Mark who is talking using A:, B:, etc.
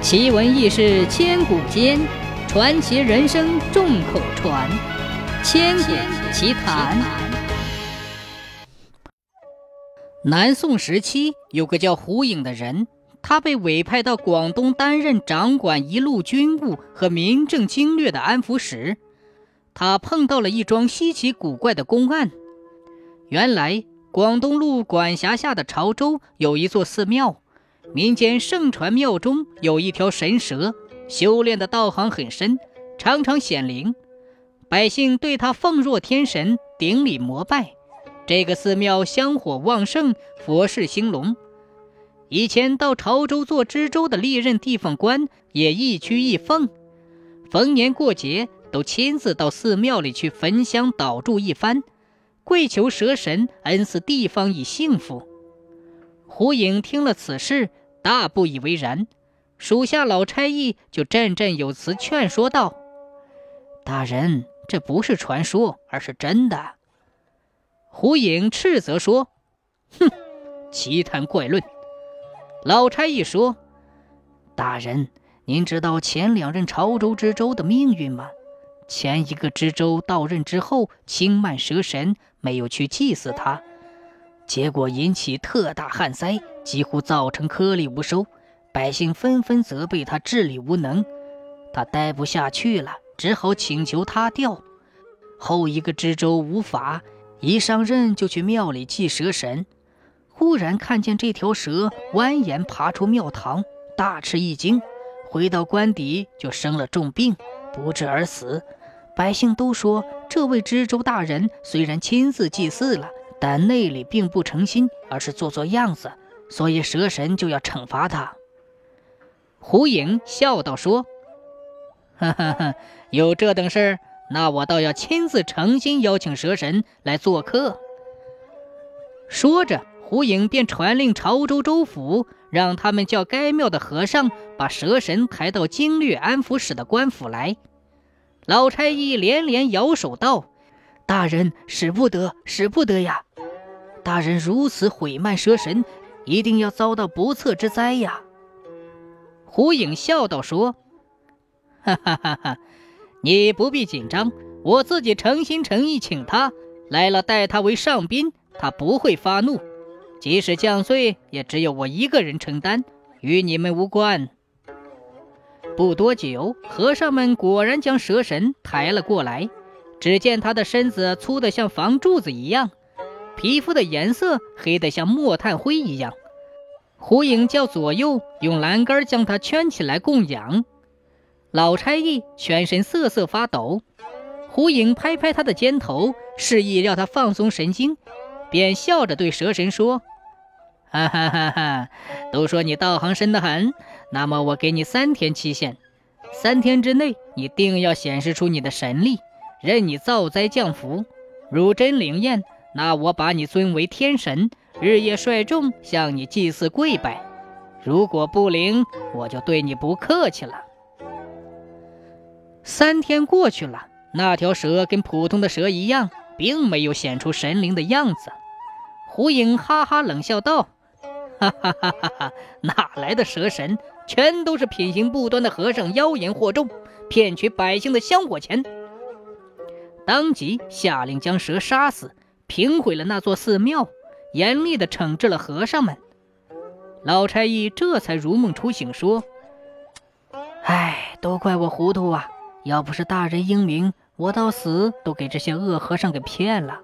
A: 奇闻异事千古间，传奇人生众口传。千古奇谈。南宋时期有个叫胡颖的人，他被委派到广东担任掌管一路军务和民政经略的安抚使。他碰到了一桩稀奇古怪的公案。原来，广东路管辖下的潮州有一座寺庙。民间盛传庙中有一条神蛇，修炼的道行很深，常常显灵，百姓对他奉若天神，顶礼膜拜。这个寺庙香火旺盛，佛事兴隆。以前到潮州做知州的历任地方官也一趋一奉，逢年过节都亲自到寺庙里去焚香祷祝一番，跪求蛇神恩赐地方以幸福。胡颖听了此事。大不以为然，属下老差役就振振有词劝说道：“大人，这不是传说，而是真的。”胡颖斥责说：“哼，奇谈怪论！”老差役说：“大人，您知道前两任潮州知州的命运吗？前一个知州到任之后轻慢蛇神，没有去祭祀他。”结果引起特大旱灾，几乎造成颗粒无收，百姓纷纷责备他治理无能。他待不下去了，只好请求他调。后一个知州无法，一上任就去庙里祭蛇神。忽然看见这条蛇蜿蜒爬出庙堂，大吃一惊，回到官邸就生了重病，不治而死。百姓都说，这位知州大人虽然亲自祭祀了。但内里并不诚心，而是做做样子，所以蛇神就要惩罚他。胡颖笑道：“说，哈哈哈，有这等事儿，那我倒要亲自诚心邀请蛇神来做客。”说着，胡颖便传令潮州州府，让他们叫该庙的和尚把蛇神抬到经略安抚使的官府来。老差役连连摇手道：“大人使不得，使不得呀！”大人如此毁慢蛇神，一定要遭到不测之灾呀！胡颖笑道：“说，哈哈哈哈，你不必紧张，我自己诚心诚意请他来了，待他为上宾，他不会发怒。即使降罪，也只有我一个人承担，与你们无关。”不多久，和尚们果然将蛇神抬了过来，只见他的身子粗得像房柱子一样。皮肤的颜色黑得像墨炭灰一样，胡影叫左右用栏杆将他圈起来供养。老差役全身瑟瑟发抖，胡影拍拍他的肩头，示意让他放松神经，便笑着对蛇神说：“哈哈哈哈！都说你道行深得很，那么我给你三天期限，三天之内你定要显示出你的神力，任你造灾降福，如真灵验。”那我把你尊为天神，日夜率众向你祭祀跪拜。如果不灵，我就对你不客气了。三天过去了，那条蛇跟普通的蛇一样，并没有显出神灵的样子。胡颖哈哈冷笑道：“哈哈哈哈哈！哪来的蛇神？全都是品行不端的和尚妖言惑众，骗取百姓的香火钱。”当即下令将蛇杀死。平毁了那座寺庙，严厉地惩治了和尚们。老差役这才如梦初醒，说：“哎，都怪我糊涂啊！要不是大人英明，我到死都给这些恶和尚给骗了。”